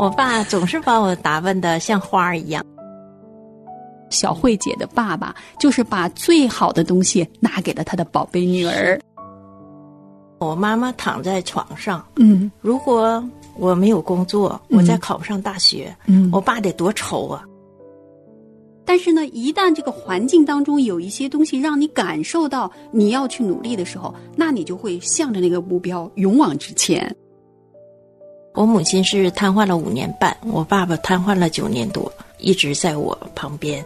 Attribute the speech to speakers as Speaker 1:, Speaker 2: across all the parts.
Speaker 1: 我爸总是把我打扮的像花儿一样。
Speaker 2: 小慧姐的爸爸就是把最好的东西拿给了他的宝贝女儿。
Speaker 1: 我妈妈躺在床上，
Speaker 2: 嗯
Speaker 1: 如果我没有工作，
Speaker 2: 嗯
Speaker 1: 我再考不上大学，
Speaker 2: 嗯
Speaker 1: 我爸得多愁啊！
Speaker 2: 但是呢，一旦这个环境当中有一些东西让你感受到你要去努力的时候，那你就会向着那个目标勇往直前。
Speaker 1: 我母亲是瘫痪了五年半，我爸爸瘫痪了九年多，一直在我旁边。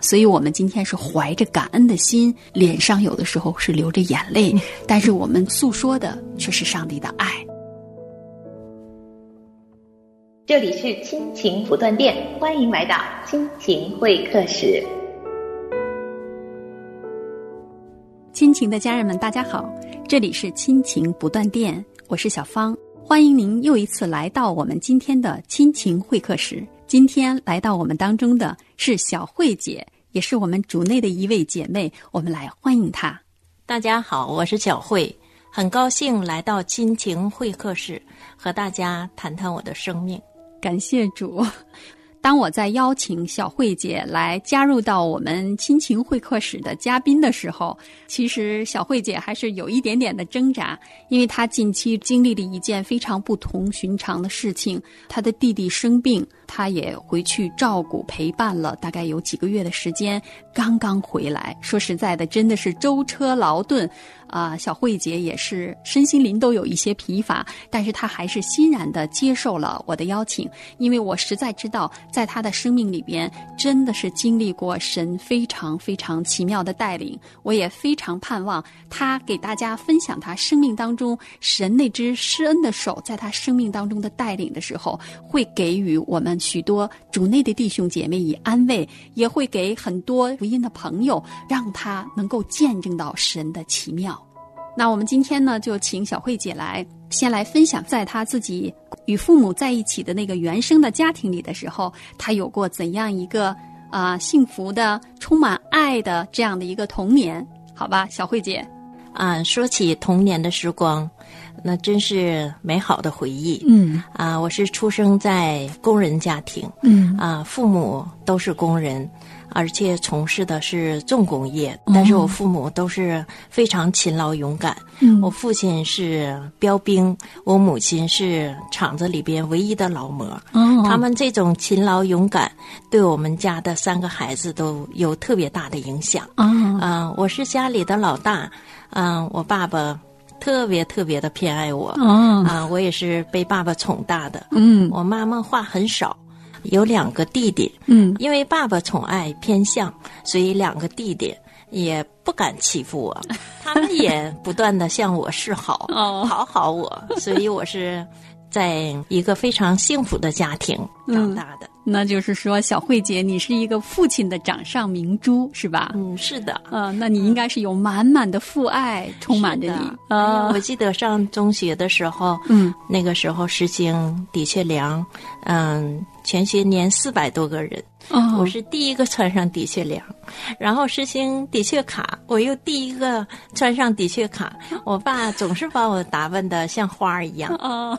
Speaker 2: 所以我们今天是怀着感恩的心，脸上有的时候是流着眼泪，但是我们诉说的却是上帝的爱。
Speaker 3: 这里是亲情不断电，欢迎来到亲情会客室。
Speaker 2: 亲情的家人们，大家好，这里是亲情不断电，我是小芳，欢迎您又一次来到我们今天的亲情会客室。今天来到我们当中的是小慧姐，也是我们主内的一位姐妹，我们来欢迎她。
Speaker 1: 大家好，我是小慧，很高兴来到亲情会客室，和大家谈谈我的生命。
Speaker 2: 感谢主。当我在邀请小慧姐来加入到我们亲情会客室的嘉宾的时候，其实小慧姐还是有一点点的挣扎，因为她近期经历了一件非常不同寻常的事情，她的弟弟生病，他也回去照顾陪伴了大概有几个月的时间，刚刚回来。说实在的，真的是舟车劳顿。啊、小慧姐也是身心灵都有一些疲乏，但是她还是欣然的接受了我的邀请，因为我实在知道，在她的生命里边真的是经历过神非常非常奇妙的带领，我也非常盼望她给大家分享她生命当中神那只施恩的手在她生命当中的带领的时候，会给予我们许多主内的弟兄姐妹以安慰，也会给很多福音的朋友，让他能够见证到神的奇妙。那我们今天呢，就请小慧姐来先来分享，在她自己与父母在一起的那个原生的家庭里的时候，她有过怎样一个啊、幸福的、充满爱的这样的一个童年？好吧，小慧姐，
Speaker 1: 啊，说起童年的时光，那真是美好的回忆。
Speaker 2: 嗯
Speaker 1: 啊，我是出生在工人家庭，
Speaker 2: 嗯
Speaker 1: 啊，父母都是工人，而且从事的是重工业。但是我父母都是非常勤劳勇敢。
Speaker 2: 嗯
Speaker 1: 我父亲是标兵，我母亲是厂子里边唯一的劳模。
Speaker 2: 哦
Speaker 1: 他们这种勤劳勇敢，对我们家的三个孩子都有特别大的影响。
Speaker 2: 啊
Speaker 1: 啊、我是家里的老大，嗯、我爸爸特别特别的偏爱我。
Speaker 2: 哦
Speaker 1: 啊，我也是被爸爸宠大的。
Speaker 2: 嗯
Speaker 1: 我妈妈话很少，有两个弟弟，
Speaker 2: 嗯
Speaker 1: 因为爸爸宠爱偏向，所以两个弟弟也不敢欺负我，他们也不断的向我示好，
Speaker 2: 哦
Speaker 1: 讨好我，所以我是在一个非常幸福的家庭长大的。
Speaker 2: 那就是说，小慧姐，你是一个父亲的掌上明珠，是吧？
Speaker 1: 嗯，是的。
Speaker 2: 嗯、那你应该是有满满的父爱充满着你
Speaker 1: 是的哎呀
Speaker 2: 啊
Speaker 1: 我。记得上中学的时候，
Speaker 2: 嗯，
Speaker 1: 那个时候实行的确凉，嗯，全学年四百多个人，
Speaker 2: 哦
Speaker 1: 我是第一个穿上的确良，然后实行的确卡，我又第一个穿上的确卡。我爸总是把我打扮的像花儿一样。
Speaker 2: 啊，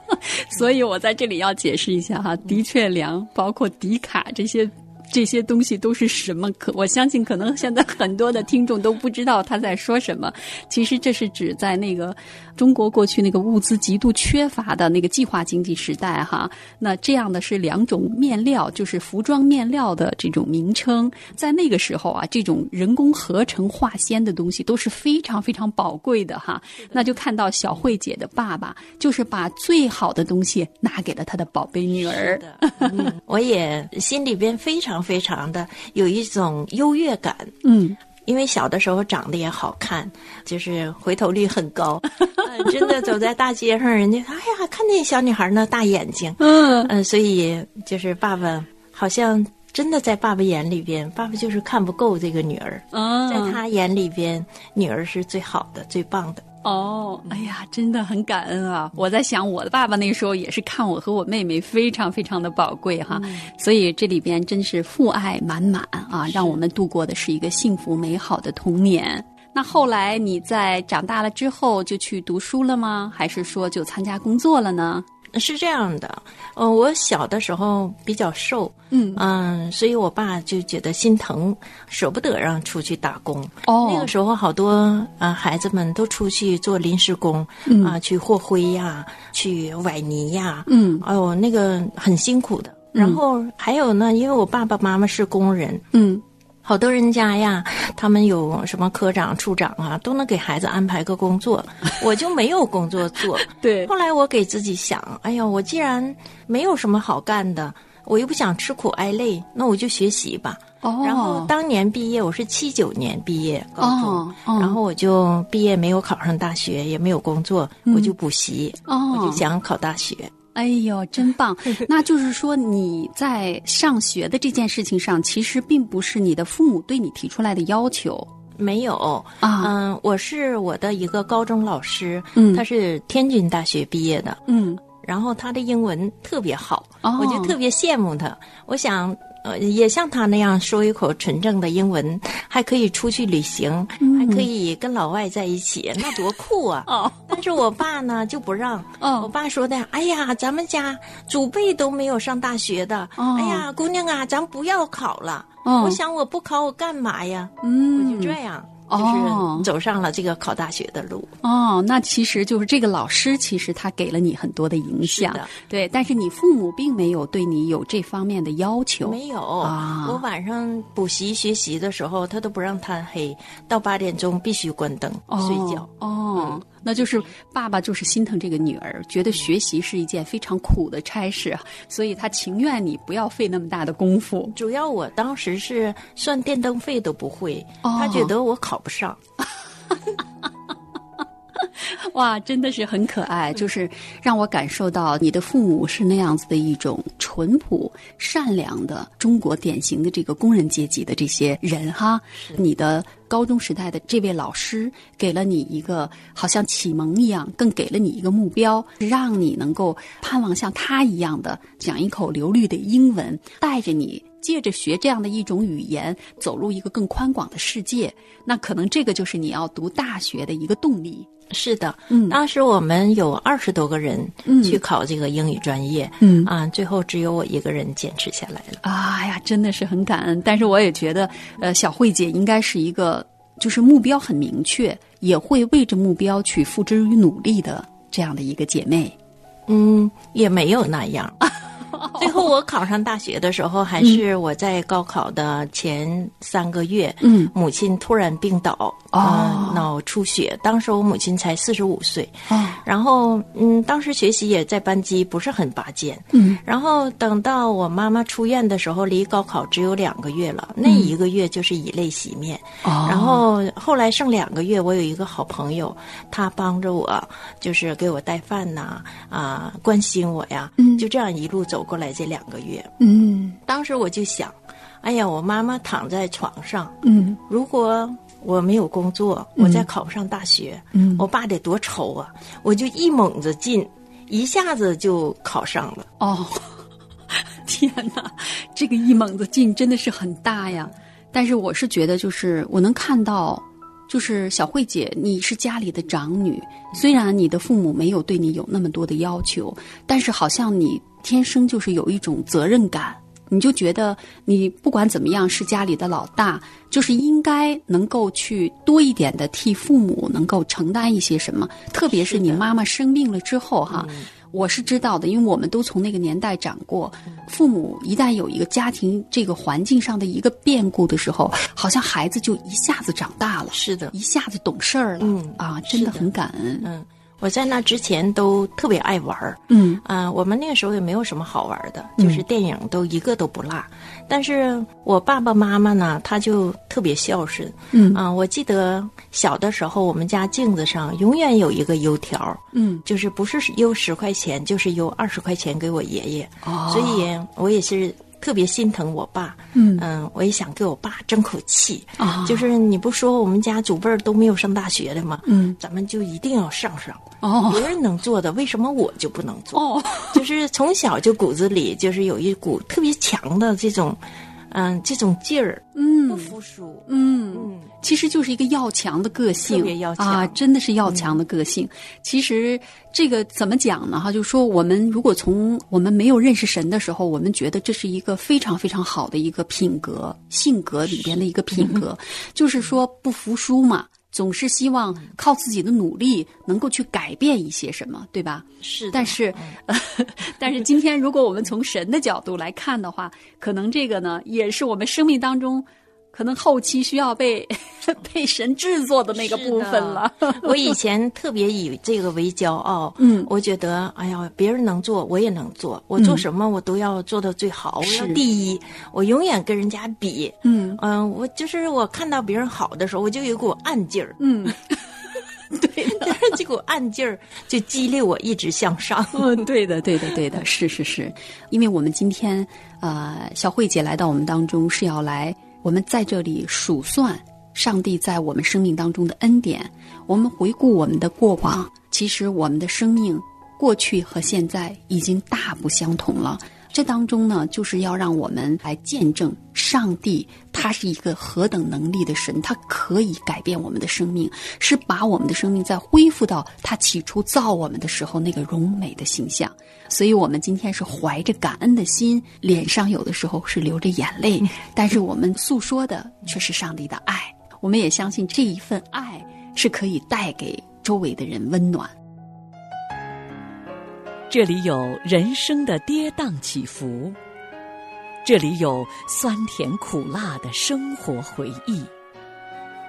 Speaker 2: 所以我在这里要解释一下哈，的确良包括迪卡这些。这些东西都是什么？可我相信，可能现在很多的听众都不知道他在说什么。其实这是指在那个中国过去那个物资极度缺乏的那个计划经济时代哈。那这样的是两种面料，就是服装面料的这种名称。在那个时候啊，这种人工合成化纤的东西都是非常非常宝贵的哈。那就看到小慧姐的爸爸，就是把最好的东西拿给了他的宝贝女儿。
Speaker 1: 我也心里边非常非常的有一种优越感。
Speaker 2: 嗯。
Speaker 1: 因为小的时候长得也好看，就是回头率很高，嗯 真的走在大街上，人家哎呀，看那小女孩那大眼睛，
Speaker 2: 嗯。
Speaker 1: 嗯，所以就是爸爸好像真的在爸爸眼里边，爸爸就是看不够这个女儿，
Speaker 2: 嗯。
Speaker 1: 在他眼里边，女儿是最好的、最棒的。
Speaker 2: 哦，哎呀，真的很感恩啊！我在想，我的爸爸那时候也是看我和我妹妹非常非常的宝贵哈，所以这里边真是父爱满满啊，让我们度过的是一个幸福美好的童年。那后来你在长大了之后就去读书了吗？还是说就参加工作了呢？
Speaker 1: 是这样的，呃，我小的时候比较瘦，
Speaker 2: 嗯。
Speaker 1: 嗯，所以我爸就觉得心疼，舍不得让出去打工。
Speaker 2: 哦。
Speaker 1: 那个时候好多啊、呃孩子们都出去做临时工，
Speaker 2: 嗯
Speaker 1: 啊、去和灰呀，去崴泥呀，
Speaker 2: 嗯。
Speaker 1: 哎呦，那个很辛苦的。然后还有呢，因为我爸爸妈妈是工人，
Speaker 2: 嗯
Speaker 1: 好多人家呀，他们有什么科长、处长啊，都能给孩子安排个工作，我就没有工作做。
Speaker 2: 对
Speaker 1: 后来我给自己想，哎呀，我既然没有什么好干的，我又不想吃苦挨累，那我就学习吧。
Speaker 2: 哦，
Speaker 1: 然后当年毕业，我是七九年毕业高中，
Speaker 2: 哦哦
Speaker 1: 然后我就毕业没有考上大学，也没有工作，我就补习，
Speaker 2: 哦，
Speaker 1: 我就想考大学。
Speaker 2: 哎呦，真棒！那就是说你在上学的这件事情上，其实并不是你的父母对你提出来的要求。
Speaker 1: 没有。
Speaker 2: 啊。
Speaker 1: 嗯，我是我的一个高中老师，
Speaker 2: 嗯。
Speaker 1: 他是天津大学毕业的，
Speaker 2: 嗯，
Speaker 1: 然后他的英文特别好，
Speaker 2: 哦。
Speaker 1: 我就特别羡慕他。我想，呃，也像他那样说一口纯正的英文，还可以出去旅行，还可以跟老外在一起，那多酷啊！
Speaker 2: 哦。
Speaker 1: 但是我爸呢就不让，
Speaker 2: 哦。
Speaker 1: 我爸说的，哎呀，咱们家祖辈都没有上大学的，
Speaker 2: 哦。
Speaker 1: 哎呀，姑娘啊，咱不要考了。
Speaker 2: 哦。
Speaker 1: 我想我不考我干嘛呀？
Speaker 2: 嗯，
Speaker 1: 我就这样，
Speaker 2: 哦
Speaker 1: 就是走上了这个考大学的路。
Speaker 2: 哦，那其实就是这个老师，其实他给了你很多的影响
Speaker 1: 的，
Speaker 2: 对，但是你父母并没有对你有这方面的要求，
Speaker 1: 没有，
Speaker 2: 啊。
Speaker 1: 我晚上补习学习的时候，他都不让贪黑，到八点钟必须关灯、
Speaker 2: 哦
Speaker 1: 睡觉。
Speaker 2: 哦，那就是爸爸就是心疼这个女儿，觉得学习是一件非常苦的差事，所以他情愿你不要费那么大的功夫。
Speaker 1: 主要我当时是算电灯费都不会，
Speaker 2: 哦
Speaker 1: 他觉得我考不上。
Speaker 2: 哇，真的是很可爱，就是让我感受到你的父母是那样子的一种淳朴、善良的中国典型的这个工人阶级的这些人哈。你的高中时代的这位老师给了你一个好像启蒙一样，更给了你一个目标，让你能够盼望像他一样的讲一口流利的英文，带着你。借着学这样的一种语言，走入一个更宽广的世界，那可能这个就是你要读大学的一个动力。
Speaker 1: 是的，
Speaker 2: 嗯
Speaker 1: 当时我们有二十多个人
Speaker 2: 嗯
Speaker 1: 去考这个英语专业，
Speaker 2: 嗯
Speaker 1: 啊，最后只有我一个人坚持下来了。
Speaker 2: 哎呀，真的是很感恩。但是我也觉得，呃，小慧姐应该是一个就是目标很明确，也会为着目标去付之于努力的这样的一个姐妹。
Speaker 1: 嗯，也没有那样。最后我考上大学的时候，还是我在高考的前三个月，
Speaker 2: 嗯。
Speaker 1: 母亲突然病倒，
Speaker 2: 哦。
Speaker 1: 呃脑出血。当时我母亲才四十五岁，
Speaker 2: 哦，
Speaker 1: 然后嗯，当时学习也在班级不是很拔尖，
Speaker 2: 嗯。
Speaker 1: 然后等到我妈妈出院的时候，离高考只有两个月了，那一个月就是以泪洗面。
Speaker 2: 哦。
Speaker 1: 然后后来剩两个月，我有一个好朋友，他帮着我，就是给我带饭呐，啊、关心我呀，
Speaker 2: 嗯。
Speaker 1: 就这样一路走过来这两个月。
Speaker 2: 嗯
Speaker 1: 当时我就想，哎呀，我妈妈躺在床上，
Speaker 2: 嗯
Speaker 1: 如果我没有工作，我再考不上大学，
Speaker 2: 嗯
Speaker 1: 我爸得多愁啊！我就一猛子劲，一下子就考上了。
Speaker 2: 哦，天哪，这个一猛子劲真的是很大呀。但是我是觉得，就是我能看到，就是小慧姐，你是家里的长女，虽然你的父母没有对你有那么多的要求，但是好像你天生就是有一种责任感。你就觉得你不管怎么样是家里的老大，就是应该能够去多一点的替父母能够承担一些什么，特别是你妈妈生病了之后哈，我是知道的，因为我们都从那个年代长过。父母一旦有一个家庭这个环境上的一个变故的时候，好像孩子就一下子长大了，
Speaker 1: 是的
Speaker 2: 一下子懂事儿了。
Speaker 1: 嗯
Speaker 2: 啊，真的很感恩。
Speaker 1: 嗯，我在那之前都特别爱玩儿。
Speaker 2: 嗯
Speaker 1: 啊、我们那个时候也没有什么好玩的，就是电影都一个都不落。但是我爸爸妈妈呢，他就特别孝顺。
Speaker 2: 嗯
Speaker 1: 啊、我记得小的时候，我们家镜子上永远有一个油条，
Speaker 2: 嗯
Speaker 1: 就是不是邮十块钱，就是邮二十块钱给我爷爷。
Speaker 2: 哦
Speaker 1: 所以我也是特别心疼我爸。
Speaker 2: 嗯
Speaker 1: 我也想给我爸争口气。
Speaker 2: 啊
Speaker 1: 就是你不说我们家祖辈儿都没有上大学的吗？
Speaker 2: 嗯
Speaker 1: 咱们就一定要上上。
Speaker 2: 哦
Speaker 1: 别人能做的，为什么我就不能做？
Speaker 2: 哦
Speaker 1: 就是从小就骨子里就是有一股特别强的这种，嗯，这种劲儿，
Speaker 2: 嗯
Speaker 1: 不服输，
Speaker 2: 嗯，
Speaker 1: 嗯，
Speaker 2: 其实就是一个要强的个性，
Speaker 1: 特别要强
Speaker 2: 啊，真的是要强的个性。其实这个怎么讲呢？哈，就是说我们如果从我们没有认识神的时候，我们觉得这是一个非常非常好的一个品格、性格里边的一个品格，就是说不服输嘛。总是希望靠自己的努力能够去改变一些什么，对吧？
Speaker 1: 是，
Speaker 2: 但是，呃，但是今天如果我们从神的角度来看的话，可能这个呢，也是我们生命当中可能后期需要被 被神制作的那个部分了。
Speaker 1: 我以前特别以这个为骄傲，
Speaker 2: 嗯。
Speaker 1: 我觉得哎呀，别人能做，我也能做，我做什么我都要做到最好，我要第一，我永远跟人家比。
Speaker 2: 嗯。
Speaker 1: 嗯，我就是我看到别人好的时候，我就有股暗劲儿，
Speaker 2: 嗯，对的，
Speaker 1: 但是这股暗劲儿就激励我一直向上。
Speaker 2: 嗯，对的，对的，对的，是是是，因为我们今天呃，小慧姐来到我们当中是要来，我们在这里数算上帝在我们生命当中的恩典，我们回顾我们的过往，其实我们的生命过去和现在已经大不相同了。这当中呢，就是要让我们来见证上帝，他是一个何等能力的神，他可以改变我们的生命，是把我们的生命再恢复到他起初造我们的时候那个荣美的形象。所以，我们今天是怀着感恩的心，脸上有的时候是流着眼泪，但是我们诉说的却是上帝的爱。我们也相信这一份爱是可以带给周围的人温暖。
Speaker 4: 这里有人生的跌宕起伏，这里有酸甜苦辣的生活回忆，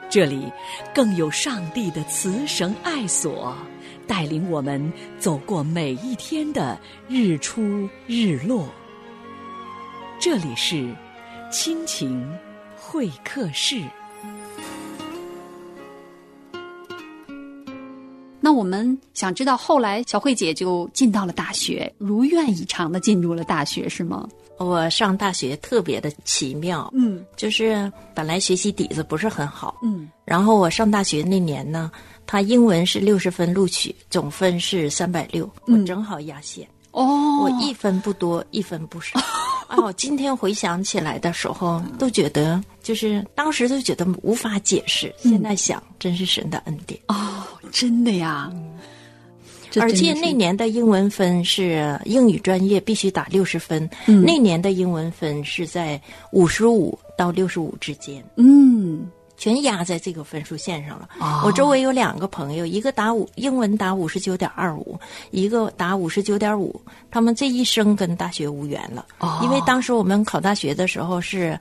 Speaker 4: 这里更有上帝的慈绳爱索，带领我们走过每一天的日出日落。这里是亲情会客室。
Speaker 2: 那我们想知道，后来小慧姐就进到了大学，如愿以偿的进入了大学，是吗？
Speaker 1: 我上大学特别的奇妙，
Speaker 2: 嗯。
Speaker 1: 就是本来学习底子不是很好，
Speaker 2: 嗯。
Speaker 1: 然后我上大学那年呢，他英文是六十分录取，总分是三百六，我
Speaker 2: 嗯
Speaker 1: 正好压线，
Speaker 2: 哦，
Speaker 1: 我一分不多，一分不少。啊，我今天回想起来的时候，都觉得就是当时都觉得无法解释，现在想真是神的恩典。
Speaker 2: 哦，真的呀，这
Speaker 1: 而且那年的英文分是英语专业必须打六十分，
Speaker 2: 嗯。
Speaker 1: 那年的英文分是在五十五到六十五之间。
Speaker 2: 嗯
Speaker 1: 全压在这个分数线上了。
Speaker 2: 哦
Speaker 1: 我周围有两个朋友，一个打五英文打五十九点二五，一个打五十九点五，他们这一生跟大学无缘了。
Speaker 2: 哦
Speaker 1: 因为当时我们考大学的时候是，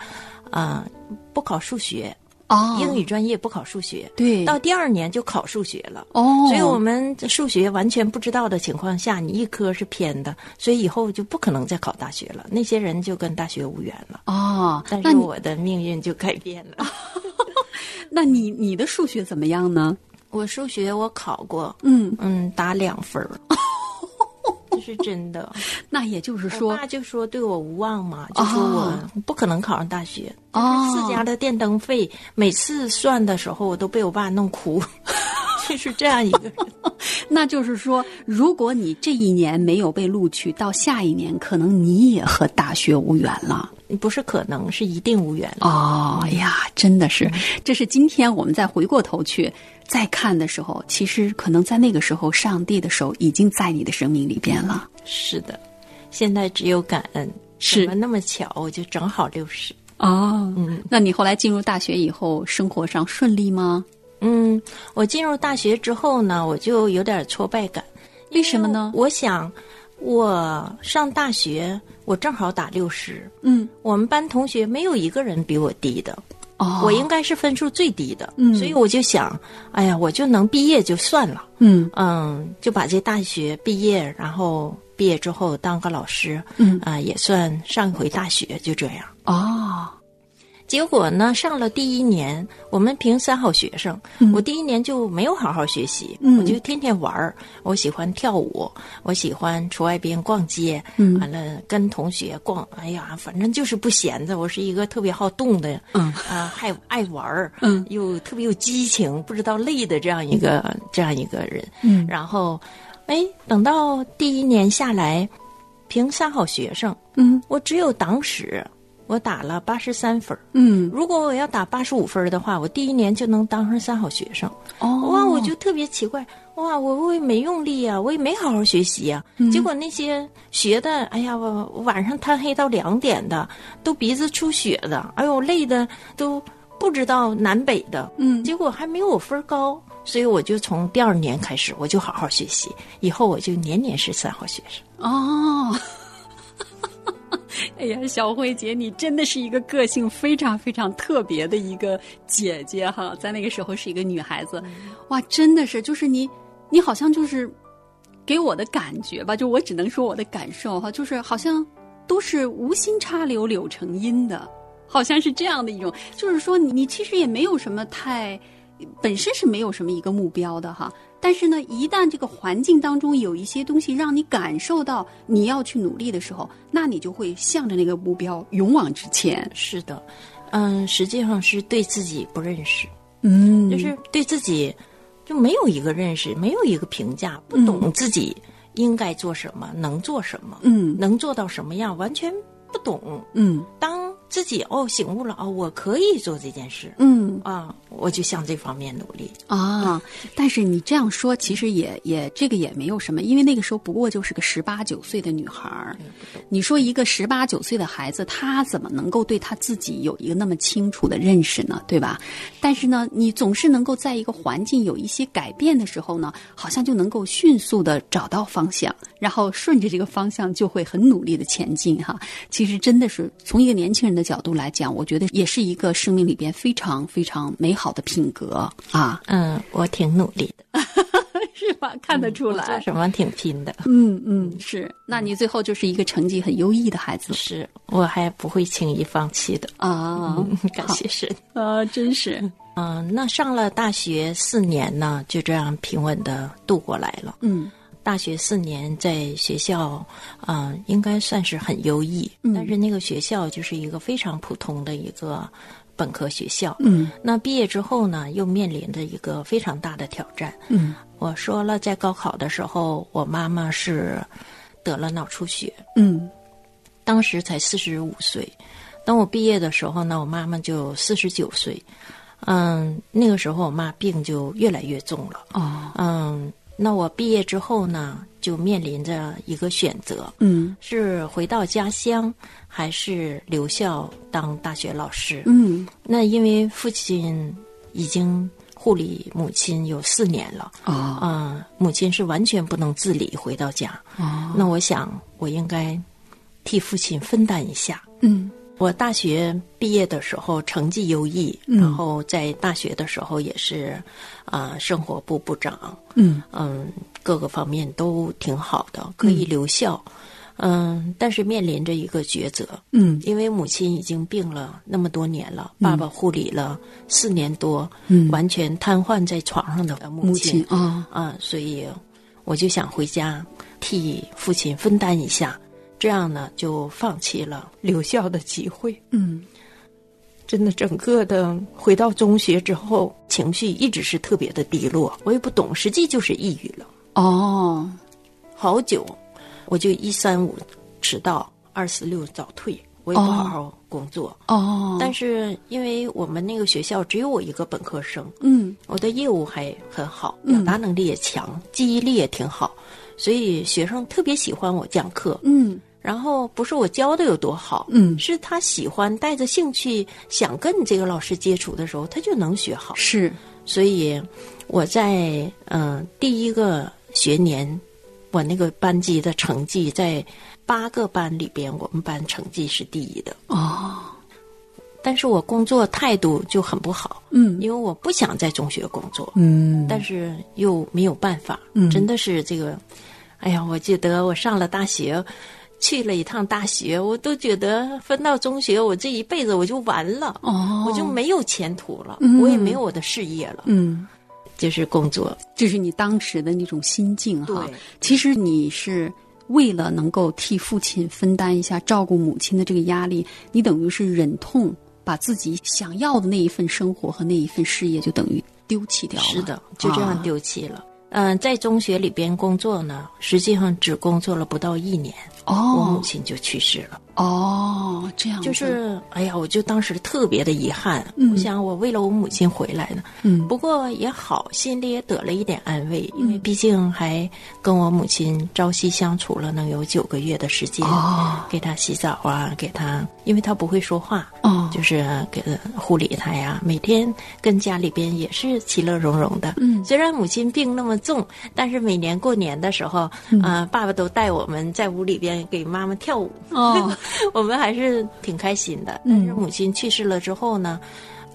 Speaker 1: 啊、不考数学，
Speaker 2: 哦，
Speaker 1: 英语专业不考数学，
Speaker 2: 对
Speaker 1: 到第二年就考数学了。
Speaker 2: 哦，
Speaker 1: 所以我们数学完全不知道的情况下，你一科是偏的，所以以后就不可能再考大学了。那些人就跟大学无缘了。
Speaker 2: 哦，
Speaker 1: 但是我的命运就改变了。
Speaker 2: 那你你的数学怎么样呢？
Speaker 1: 我数学我考过，
Speaker 2: 嗯，
Speaker 1: 嗯，打两分儿，这是真的。
Speaker 2: 那也就是
Speaker 1: 我
Speaker 2: 说，
Speaker 1: 爸就说对我无望嘛，就说我不可能考上大学。
Speaker 2: 哦
Speaker 1: 自家的电灯费，每次算的时候，我都被我爸弄哭。就 是这样一个人，
Speaker 2: 那就是说，如果你这一年没有被录取，到下一年可能你也和大学无缘了。
Speaker 1: 不是可能，是一定无缘了。
Speaker 2: 哦呀，真的是，这是今天我们再回过头去再看的时候，其实可能在那个时候，上帝的手已经在你的生命里边了。
Speaker 1: 是的，现在只有感恩。
Speaker 2: 是
Speaker 1: 怎么那么巧，我就正好六十。
Speaker 2: 哦，
Speaker 1: 嗯
Speaker 2: 那你后来进入大学以后，生活上顺利吗？
Speaker 1: 嗯，我进入大学之后呢，我就有点挫败感。
Speaker 2: 为什么呢
Speaker 1: 我想，我上大学，我正好打六十。
Speaker 2: 嗯，
Speaker 1: 我们班同学没有一个人比我低的，
Speaker 2: 哦，
Speaker 1: 我应该是分数最低的。
Speaker 2: 嗯
Speaker 1: 所以我就想，哎呀，我就能毕业就算了。
Speaker 2: 嗯
Speaker 1: 嗯，就把这大学毕业，然后毕业之后当个老师，
Speaker 2: 嗯
Speaker 1: 啊、也算上一回大学，就这样。
Speaker 2: 哦，
Speaker 1: 结果呢，上了第一年，我们评三好学生，
Speaker 2: 嗯
Speaker 1: 我第一年就没有好好学习，
Speaker 2: 嗯
Speaker 1: 我就天天玩儿。我喜欢跳舞，我喜欢出外边逛街，
Speaker 2: 嗯
Speaker 1: 完了跟同学逛，哎呀，反正就是不闲着。我是一个特别好动的，
Speaker 2: 嗯
Speaker 1: 啊、还爱玩儿，
Speaker 2: 嗯
Speaker 1: 又特别有激情，不知道累的这样一个这样一个人。
Speaker 2: 嗯
Speaker 1: 然后，哎，等到第一年下来，评三好学生，
Speaker 2: 嗯
Speaker 1: 我只有党史，我我打了八十三分儿。
Speaker 2: 嗯，
Speaker 1: 如果我要打八十五分儿的话，我第一年就能当上三好学生。
Speaker 2: 哦，
Speaker 1: 哇，我就特别奇怪，哇，我我也没用力呀、我也没好好学习呀、结果那些学的，哎呀，我我晚上贪黑到两点的，都鼻子出血的，哎呦，累的都不知道南北的，
Speaker 2: 嗯
Speaker 1: 结果还没有我分儿高，所以我就从第二年开始，我就好好学习，以后我就年年是三好学生。
Speaker 2: 哦。哎呀，小慧姐，你真的是一个个性非常非常特别的一个姐姐哈，在那个时候是一个女孩子，哇，真的是，就是你，你好像就是给我的感觉吧，就我只能说我的感受哈，就是好像都是无心插柳柳成荫的，好像是这样的一种，就是说你你其实也没有什么太，本身是没有什么一个目标的哈，但是呢，一旦这个环境当中有一些东西让你感受到你要去努力的时候，那你就会向着那个目标勇往直前。
Speaker 1: 是的，嗯，实际上是对自己不认识，
Speaker 2: 嗯。
Speaker 1: 就是对自己就没有一个认识，没有一个评价，不懂自己应该做什么，能做什么，
Speaker 2: 嗯。
Speaker 1: 能做到什么样，完全不懂。
Speaker 2: 嗯。
Speaker 1: 当自己哦醒悟了哦，我可以做这件事
Speaker 2: 嗯
Speaker 1: 啊，我就向这方面努力。
Speaker 2: 啊，但是你这样说，其实也也这个也没有什么，因为那个时候不过就是个十八九岁的女孩儿。你说一个十八九岁的孩子，他怎么能够对他自己有一个那么清楚的认识呢？对吧？但是呢，你总是能够在一个环境有一些改变的时候呢，好像就能够迅速的找到方向，然后顺着这个方向就会很努力的前进哈。其实真的是从一个年轻人的角度来讲，我觉得也是一个生命里边非常非常美好的品格啊，
Speaker 1: 嗯，我挺努力的，
Speaker 2: 是吧？看得出
Speaker 1: 来做什么挺拼的。
Speaker 2: 嗯嗯，是。那你最后就是一个成绩很优异的孩子
Speaker 1: 是，我还不会轻易放弃的。
Speaker 2: 啊
Speaker 1: 感谢神。
Speaker 2: 啊，真是
Speaker 1: 嗯、那上了大学四年呢，就这样平稳的度过来了。
Speaker 2: 嗯
Speaker 1: 大学四年在学校，嗯、应该算是很优异，
Speaker 2: 嗯
Speaker 1: 但是那个学校就是一个非常普通的一个本科学校。
Speaker 2: 嗯
Speaker 1: 那毕业之后呢，又面临着一个非常大的挑战。
Speaker 2: 嗯
Speaker 1: 我说了，在高考的时候，我妈妈是得了脑出血，
Speaker 2: 嗯
Speaker 1: 当时才四十五岁。当我毕业的时候呢，我妈妈就四十九岁。嗯，那个时候我妈病就越来越重了。
Speaker 2: 哦
Speaker 1: 嗯，那我毕业之后呢，就面临着一个选择，
Speaker 2: 嗯
Speaker 1: 是回到家乡，还是留校当大学老师？
Speaker 2: 嗯
Speaker 1: 那因为父亲已经护理母亲有四年了，
Speaker 2: 哦
Speaker 1: 嗯，母亲是完全不能自理回到家。
Speaker 2: 哦
Speaker 1: 那我想，我应该替父亲分担一下。
Speaker 2: 嗯
Speaker 1: 我大学毕业的时候成绩优异，
Speaker 2: 嗯。
Speaker 1: 然后在大学的时候也是，啊、生活部部长，
Speaker 2: 嗯。
Speaker 1: 嗯，各个方面都挺好的，可以留校。嗯，但是面临着一个抉择，
Speaker 2: 嗯。
Speaker 1: 因为母亲已经病了那么多年了，爸爸护理了四年多，
Speaker 2: 嗯。
Speaker 1: 完全瘫痪在床上的母
Speaker 2: 母亲啊。
Speaker 1: 啊，所以我就想回家替父亲分担一下，这样呢就放弃了留校的机会。
Speaker 2: 嗯
Speaker 1: 真的，整个的回到中学之后，情绪一直是特别的低落，我也不懂，实际就是抑郁了。
Speaker 2: 哦
Speaker 1: 好久，我就一三五迟到，二四六早退，我也不好好工作。
Speaker 2: 哦，
Speaker 1: 但是因为我们那个学校只有我一个本科生，
Speaker 2: 嗯
Speaker 1: 我的业务还很好，
Speaker 2: 嗯
Speaker 1: 表达能力也强，记忆力也挺好，所以学生特别喜欢我讲课。
Speaker 2: 嗯
Speaker 1: 然后不是我教的有多好，
Speaker 2: 嗯
Speaker 1: 是他喜欢带着兴趣想跟你这个老师接触的时候，他就能学好。
Speaker 2: 是
Speaker 1: 所以我在嗯、呃第一个学年，我那个班级的成绩在八个班里边，我们班成绩是第一的。
Speaker 2: 哦
Speaker 1: 但是我工作态度就很不好，
Speaker 2: 嗯
Speaker 1: 因为我不想在中学工作，
Speaker 2: 嗯
Speaker 1: 但是又没有办法，
Speaker 2: 嗯
Speaker 1: 真的是这个，哎呀，我记得我上了大学。去了一趟大学，我都觉得分到中学，我这一辈子我就完了，
Speaker 2: 哦
Speaker 1: 我就没有前途了，
Speaker 2: 嗯
Speaker 1: 我也没有我的事业了，
Speaker 2: 嗯，
Speaker 1: 就是工作。
Speaker 2: 就是你当时的那种心境哈
Speaker 1: 对。
Speaker 2: 其实你是为了能够替父亲分担一下照顾母亲的这个压力，你等于是忍痛把自己想要的那一份生活和那一份事业就等于丢弃掉了。
Speaker 1: 是的，就这样
Speaker 2: 啊
Speaker 1: 丢弃了。嗯、在中学里边工作呢，实际上只工作了不到一年，我母
Speaker 2: 哦
Speaker 1: 亲就去世了。
Speaker 2: 哦，这样
Speaker 1: 就是哎呀，我就当时特别的遗憾。
Speaker 2: 嗯。
Speaker 1: 我想我为了我母亲回来呢，
Speaker 2: 嗯。
Speaker 1: 不过也好，心里也得了一点安慰，因为毕竟还跟我母亲朝夕相处了能有九个月的时间，
Speaker 2: 哦。
Speaker 1: 给她洗澡啊，给她，因为她不会说话，
Speaker 2: 哦。
Speaker 1: 就是给她护理她呀，每天跟家里边也是其乐融融的。
Speaker 2: 嗯。
Speaker 1: 虽然母亲病那么重，但是每年过年的时候，
Speaker 2: 嗯。
Speaker 1: 呃，爸爸都带我们在屋里边给妈妈跳舞，
Speaker 2: 哦
Speaker 1: 我们还是挺开心的。
Speaker 2: 嗯。
Speaker 1: 但是母亲去世了之后呢，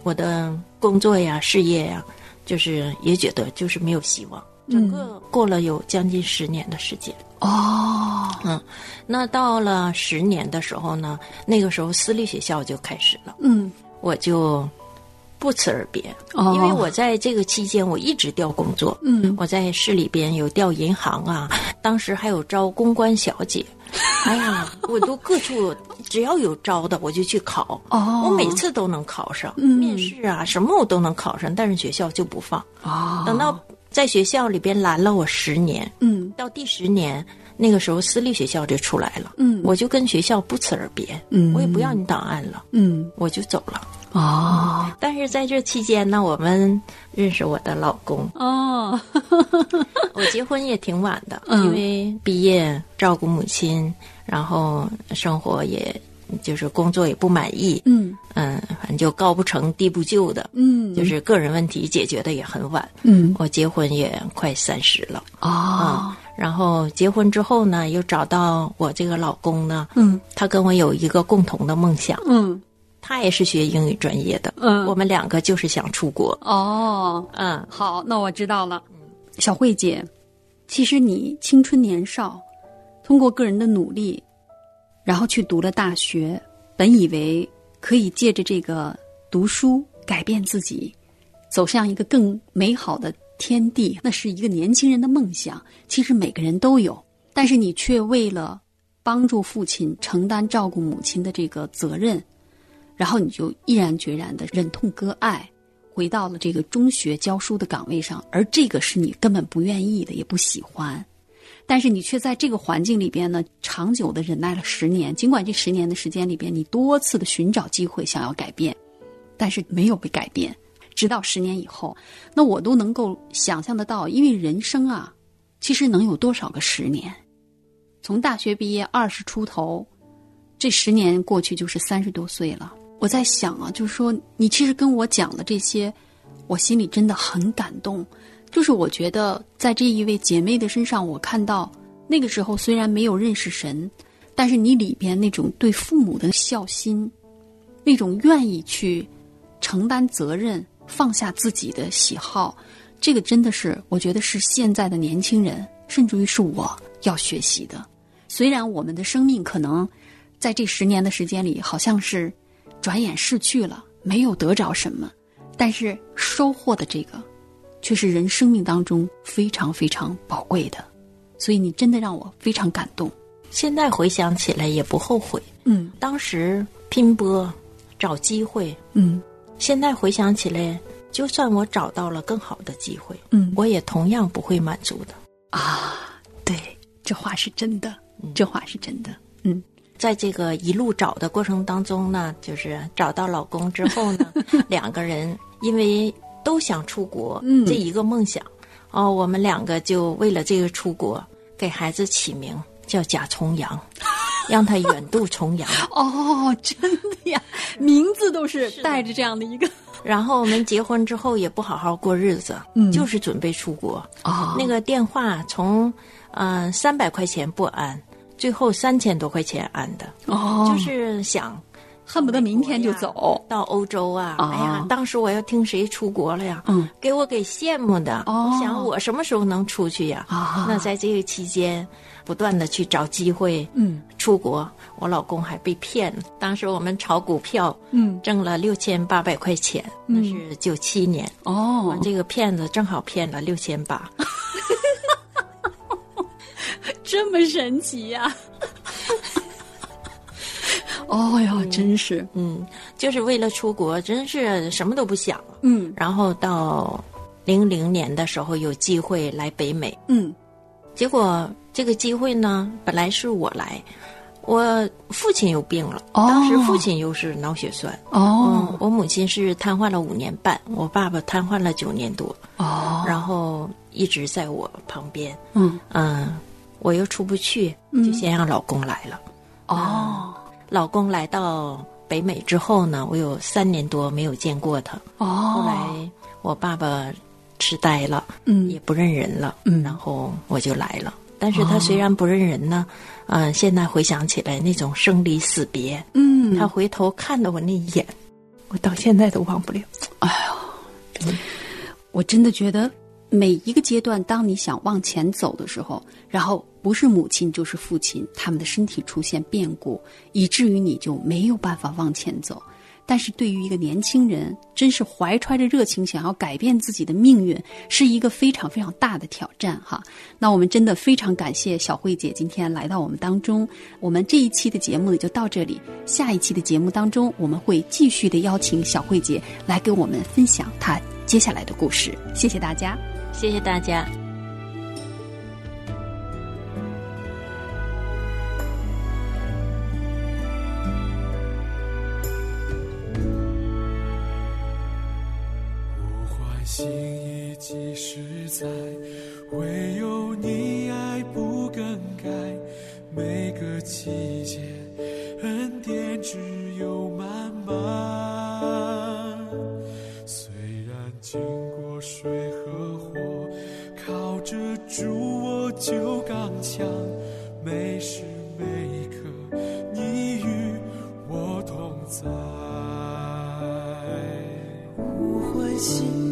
Speaker 1: 我的工作呀、事业呀，就是也觉得就是没有希望。整个过了有将近十年的时间，
Speaker 2: 哦。
Speaker 1: 嗯，那到了十年的时候呢，那个时候私立学校就开始了，
Speaker 2: 嗯。
Speaker 1: 我就不辞而别，
Speaker 2: 哦。
Speaker 1: 因为我在这个期间我一直调工作，
Speaker 2: 嗯。
Speaker 1: 我在市里边有调银行啊，当时还有招公关小姐，哎呀，我都各处只要有招的我就去考，
Speaker 2: 哦。
Speaker 1: 我每次都能考上，
Speaker 2: 嗯。
Speaker 1: 面试啊什么我都能考上，但是学校就不放。
Speaker 2: 哦。
Speaker 1: 等到在学校里边拦了我十年，
Speaker 2: 嗯。
Speaker 1: 到第十年那个时候私立学校就出来了，
Speaker 2: 嗯。
Speaker 1: 我就跟学校不辞而别，
Speaker 2: 嗯。
Speaker 1: 我也不要你档案了，
Speaker 2: 嗯。
Speaker 1: 我就走了。
Speaker 2: 哦。
Speaker 1: 但是在这期间呢，我们认识我的老公，
Speaker 2: 哦。
Speaker 1: 我结婚也挺晚的，
Speaker 2: 嗯。
Speaker 1: 因为毕业照顾母亲，然后生活也就是工作也不满意，
Speaker 2: 嗯。
Speaker 1: 嗯，反正就高不成低不就的，
Speaker 2: 嗯。
Speaker 1: 就是个人问题解决的也很晚。
Speaker 2: 嗯。
Speaker 1: 我结婚也快三十了。
Speaker 2: 哦。
Speaker 1: 啊、然后结婚之后呢，又找到我这个老公呢，
Speaker 2: 嗯。
Speaker 1: 他跟我有一个共同的梦想，
Speaker 2: 嗯
Speaker 1: 他也是学英语专业的，
Speaker 2: 嗯
Speaker 1: 我们两个就是想出国，
Speaker 2: 哦
Speaker 1: 嗯
Speaker 2: 好，那我知道了。小慧姐，其实你青春年少，通过个人的努力，然后去读了大学，本以为可以借着这个读书改变自己，走向一个更美好的天地，那是一个年轻人的梦想。其实每个人都有，但是你却为了帮助父亲承担照顾母亲的这个责任，然后你就毅然决然的忍痛割爱，回到了这个中学教书的岗位上，而这个是你根本不愿意的，也不喜欢。但是你却在这个环境里边呢，长久的忍耐了十年。尽管这十年的时间里边，你多次的寻找机会想要改变，但是没有被改变。直到十年以后，那我都能够想象得到，因为人生啊，其实能有多少个十年？从大学毕业二十出头，这十年过去就是三十多岁了。我在想啊，就是说你其实跟我讲的这些，我心里真的很感动。就是我觉得在这一位姐妹的身上，我看到那个时候虽然没有认识神，但是你里边那种对父母的孝心，那种愿意去承担责任、放下自己的喜好，这个真的是我觉得是现在的年轻人，甚至于是我要学习的。虽然我们的生命可能在这十年的时间里，好像是转眼逝去了，没有得着什么，但是收获的这个，却是人生命当中非常非常宝贵的。所以你真的让我非常感动。
Speaker 1: 现在回想起来也不后悔，
Speaker 2: 嗯
Speaker 1: 当时拼搏找机会，
Speaker 2: 嗯
Speaker 1: 现在回想起来，就算我找到了更好的机会，
Speaker 2: 嗯
Speaker 1: 我也同样不会满足的。
Speaker 2: 啊，对，这话是真的，这话是真的。嗯
Speaker 1: 在这个一路找的过程当中呢，就是找到老公之后呢，两个人因为都想出国，
Speaker 2: 嗯。
Speaker 1: 这一个梦想，哦，我们两个就为了这个出国，给孩子起名叫贾重阳，让他远渡重洋。
Speaker 2: 哦，真的呀，名字都是带着这样的一个
Speaker 1: 然后我们结婚之后也不好好过日子，
Speaker 2: 嗯。
Speaker 1: 就是准备出国。
Speaker 2: 哦。
Speaker 1: 那个电话从呃三百块钱不安，最后三千多块钱安的，
Speaker 2: 哦，
Speaker 1: 就是想
Speaker 2: 恨不得明天就走。
Speaker 1: 到欧洲啊！
Speaker 2: 哦
Speaker 1: 哎呀，当时我要听谁出国了呀？
Speaker 2: 嗯，
Speaker 1: 给我给羡慕的。
Speaker 2: 哦
Speaker 1: 我想我什么时候能出去呀？
Speaker 2: 啊
Speaker 1: 那在这个期间，不断的去找机会，
Speaker 2: 嗯
Speaker 1: 出国。我老公还被骗了。当时我们炒股票，
Speaker 2: 嗯
Speaker 1: 挣了六千八百块钱，那是九七年。
Speaker 2: 哦，
Speaker 1: 这个骗子正好骗了六千八。
Speaker 2: 这么神奇呀、哦哟，真是，
Speaker 1: 嗯，就是为了出国，真是什么都不想。了。
Speaker 2: 嗯。
Speaker 1: 然后到零零年的时候有机会来北美，
Speaker 2: 嗯。
Speaker 1: 结果这个机会呢，本来是我来，我父亲又病了，
Speaker 2: 哦。
Speaker 1: 当时父亲又是脑血栓。
Speaker 2: 哦。
Speaker 1: 嗯，我母亲是瘫痪了五年半，我爸爸瘫痪了九年多，
Speaker 2: 哦，
Speaker 1: 然后一直在我旁边。
Speaker 2: 嗯。
Speaker 1: 嗯，我又出不去，就先让老公来了。
Speaker 2: 哦
Speaker 1: 老公来到北美之后呢，我有三年多没有见过他。哦后
Speaker 2: 哦，
Speaker 1: 来我爸爸痴呆了，
Speaker 2: 嗯
Speaker 1: 也不认人了，
Speaker 2: 嗯
Speaker 1: 然后我就来了。但是他虽然不认人呢，嗯、现在回想起来那种生离死别，
Speaker 2: 嗯，
Speaker 1: 他回头看了我那一眼，我到现在都忘不了。
Speaker 2: 哎呦我真的觉得每一个阶段，当你想往前走的时候，然后不是母亲就是父亲，他们的身体出现变故，以至于你就没有办法往前走。但是对于一个年轻人，真是怀揣着热情想要改变自己的命运，是一个非常非常大的挑战哈。那我们真的非常感谢小慧姐今天来到我们当中。我们这一期的节目呢就到这里，下一期的节目当中，我们会继续的邀请小慧姐来给我们分享她接下来的故事。谢谢大家。
Speaker 1: 谢谢大家。
Speaker 5: 我欢喜已即实在，唯有你爱不更改。每个季节，恩典只有满满。虽然经过水，主我就刚强。每时每刻，你与我同在。
Speaker 6: 呼唤心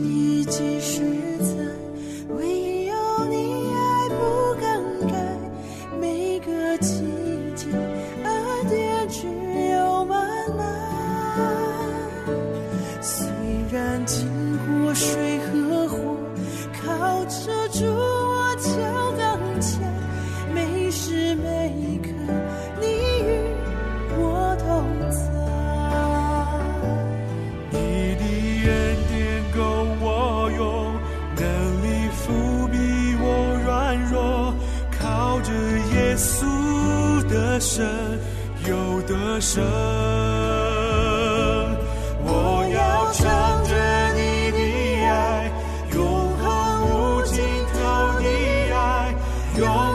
Speaker 6: 爱，